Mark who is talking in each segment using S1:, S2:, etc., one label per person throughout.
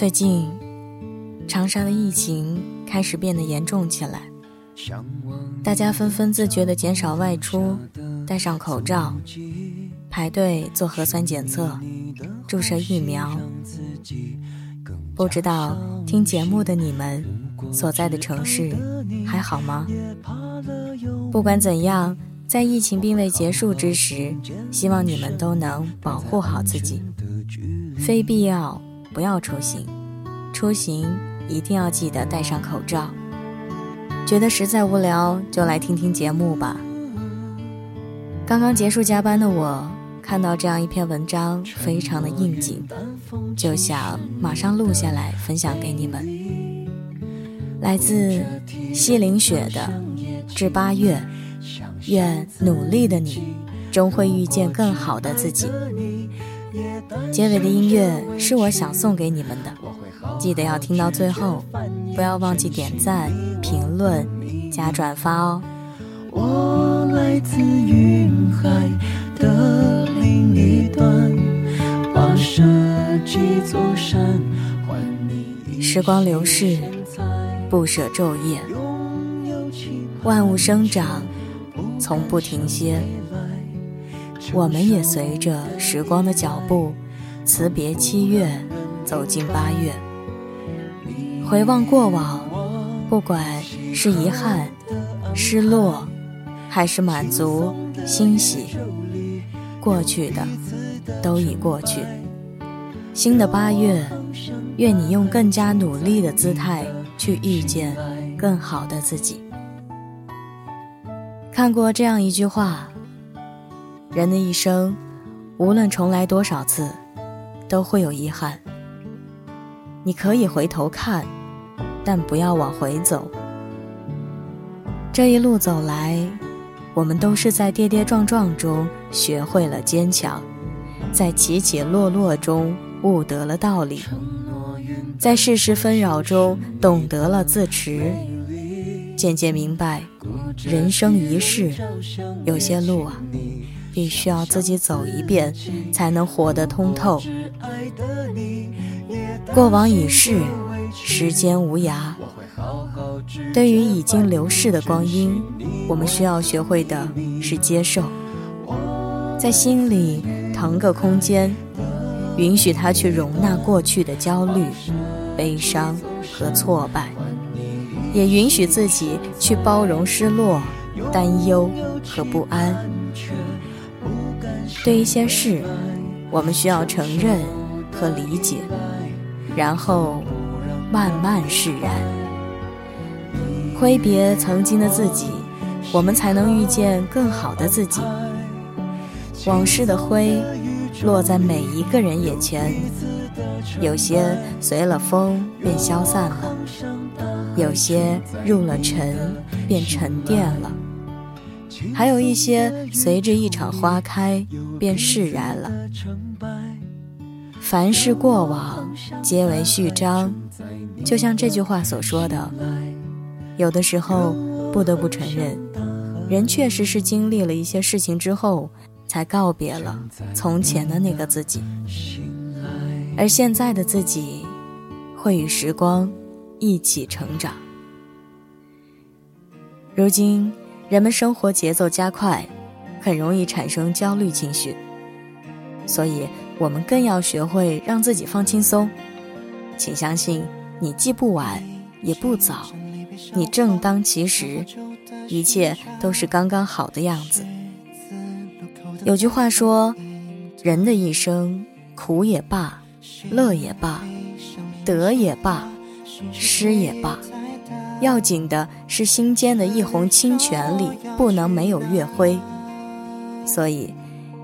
S1: 最近，长沙的疫情开始变得严重起来，大家纷纷自觉地减少外出，戴上口罩，排队做核酸检测，注射疫苗。不知道听节目的你们所在的城市还好吗？不管怎样，在疫情并未结束之时，希望你们都能保护好自己，非必要不要出行，出行一定要记得戴上口罩。觉得实在无聊，就来听听节目吧。刚刚结束加班的我。看到这样一篇文章，非常的应景，就想马上录下来分享给你们。来自西凌雪的《至八月》，愿努力的你终会遇见更好的自己。结尾的音乐是我想送给你们的，记得要听到最后，不要忘记点赞、评论、加转发哦。我来自云海的。另一端，跋涉几座山，时光流逝，不舍昼夜，万物生长，从不停歇。我们也随着时光的脚步，辞别七月，走进八月。回望过往，不管是遗憾、失落，还是满足、欣喜。过去的都已过去，新的八月，愿你用更加努力的姿态去遇见更好的自己。看过这样一句话：人的一生，无论重来多少次，都会有遗憾。你可以回头看，但不要往回走。这一路走来。我们都是在跌跌撞撞中学会了坚强，在起起落落中悟得了道理，在世事纷扰中懂得了自持，渐渐明白，人生一世，有些路啊，必须要自己走一遍，才能活得通透。过往已逝，时间无涯。对于已经流逝的光阴，我们需要学会的是接受，在心里腾个空间，允许它去容纳过去的焦虑、悲伤和挫败，也允许自己去包容失落、担忧和不安。对一些事，我们需要承认和理解，然后慢慢释然。挥别曾经的自己，我们才能遇见更好的自己。往事的灰落在每一个人眼前，有些随了风便消散了，有些入了尘便沉淀了，还有一些随着一场花开便释然了。凡是过往，皆为序章，就像这句话所说的。有的时候，不得不承认，人确实是经历了一些事情之后，才告别了从前的那个自己，而现在的自己，会与时光一起成长。如今，人们生活节奏加快，很容易产生焦虑情绪，所以我们更要学会让自己放轻松。请相信，你既不晚，也不早。你正当其时，一切都是刚刚好的样子。有句话说：“人的一生，苦也罢，乐也罢，得也罢，失也罢，要紧的是心间的一泓清泉里不能没有月辉。”所以，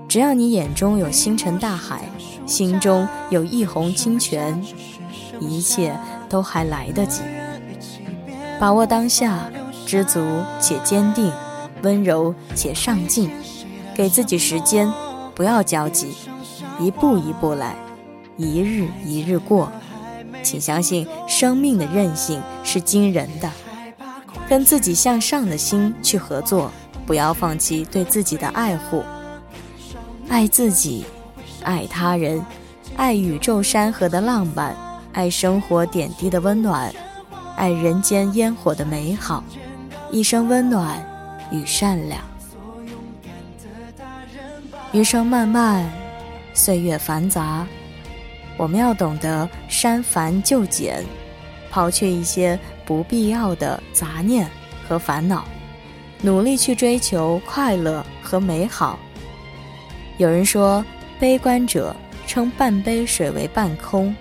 S1: 只要你眼中有星辰大海，心中有一泓清泉，一切都还来得及。把握当下，知足且坚定，温柔且上进，给自己时间，不要焦急，一步一步来，一日一日过。请相信生命的韧性是惊人的，跟自己向上的心去合作，不要放弃对自己的爱护。爱自己，爱他人，爱宇宙山河的浪漫，爱生活点滴的温暖，爱人间烟火的美好，一生温暖与善良。余生漫漫，岁月繁杂，我们要懂得删繁就简，抛却一些不必要的杂念和烦恼，努力去追求快乐和美好。有人说，悲观者称半杯水为半空。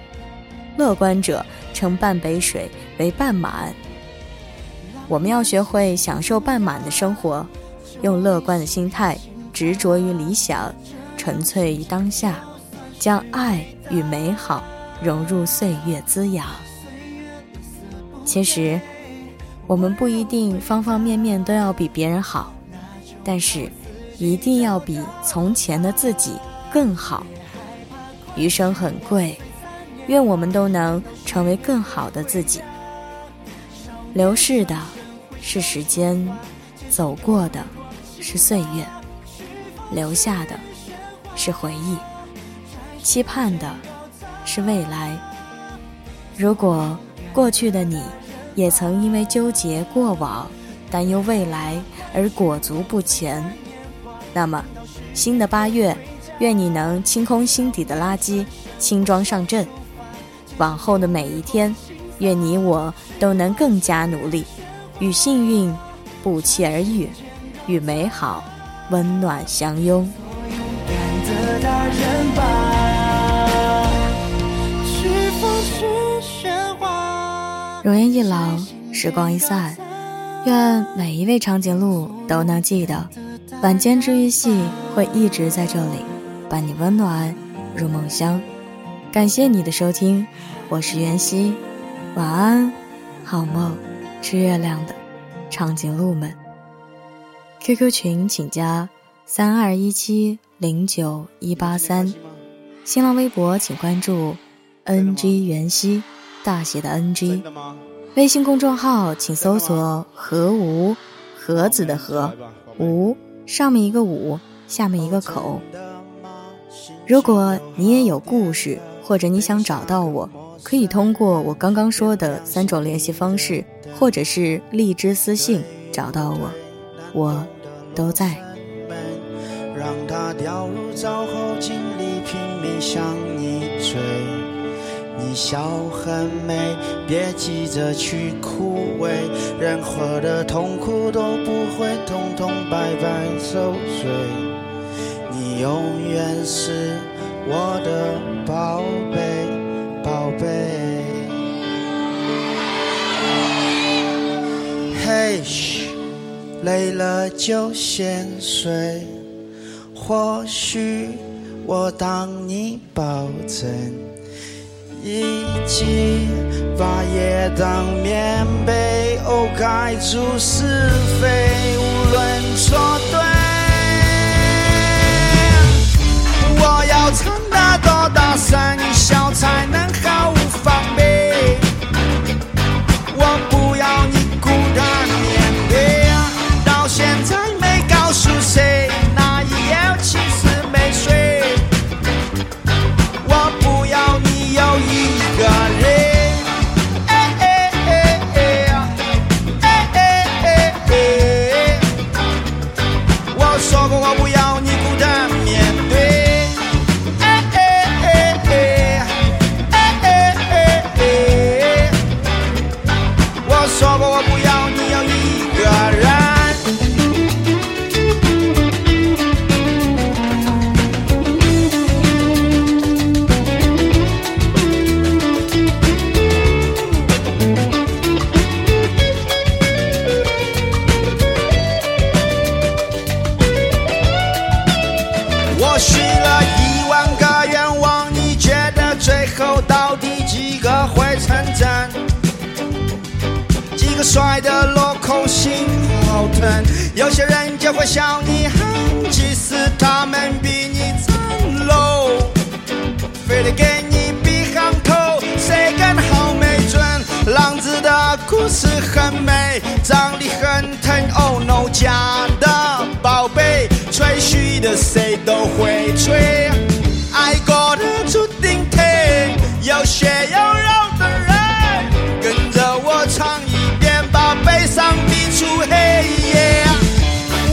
S1: 乐观者称半杯水为半满。我们要学会享受半满的生活，用乐观的心态，执着于理想，纯粹于当下，将爱与美好融入岁月滋养。其实，我们不一定方方面面都要比别人好，但是一定要比从前的自己更好。余生很贵。愿我们都能成为更好的自己。流逝的是时间，走过的是岁月，留下的是回忆，期盼的是未来。如果过去的你也曾因为纠结过往、担忧未来而裹足不前，那么新的八月，愿你能清空心底的垃圾，轻装上阵。往后的每一天，愿你我都能更加努力，与幸运不期而遇，与美好温暖相拥。容颜一老，时光一散，愿每一位长颈鹿都能记得，晚间治愈系会一直在这里，伴你温暖入梦乡。感谢你的收听，我是袁熙，晚安，好梦，吃月亮的长颈鹿们。QQ 群请加三二一七零九一八三，新浪微博请关注 NG 袁熙，大写的 NG。微信公众号请搜索“何无”，盒子的盒，无上面一个五，下面一个口。如果你也有故事。或者你想找到我，可以通过我刚刚说的三种联系方式，或者是荔枝私信找到我，我都在。让它掉入沼后，尽力拼命向你追。你笑很美，别急着去枯萎，任何的痛苦都不会通通白白受罪。你永远是。我的宝贝，宝贝。嘿，嘘，累了就先睡。或许我当你保证，一起把夜当棉被，哦，盖住是非，无论错对。我要唱得多大声，笑才能好帅的落空心好疼，有些人就会笑你憨，其实他们比你脏 low，非得给你比行头，谁更好没准。浪子的故事很美，长得很疼，Oh no，假的宝贝，吹嘘的谁都会吹，出黑夜。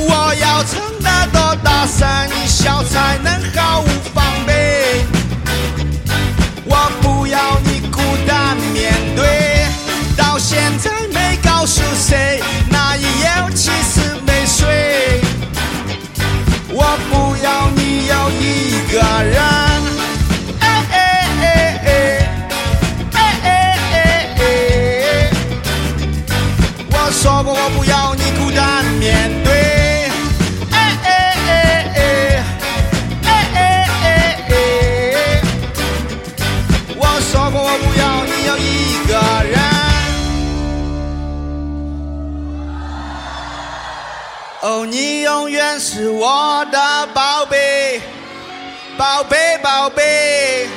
S1: 我要唱得多
S2: 大声你笑才能永远是我的宝贝，宝贝宝贝，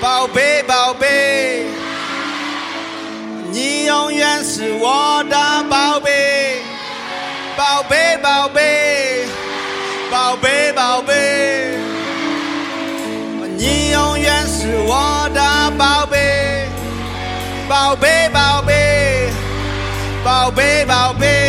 S2: 宝贝宝贝。你永远是我的宝贝，宝贝宝贝，宝贝宝贝。你永远是我的宝贝，宝贝宝贝，宝贝宝贝。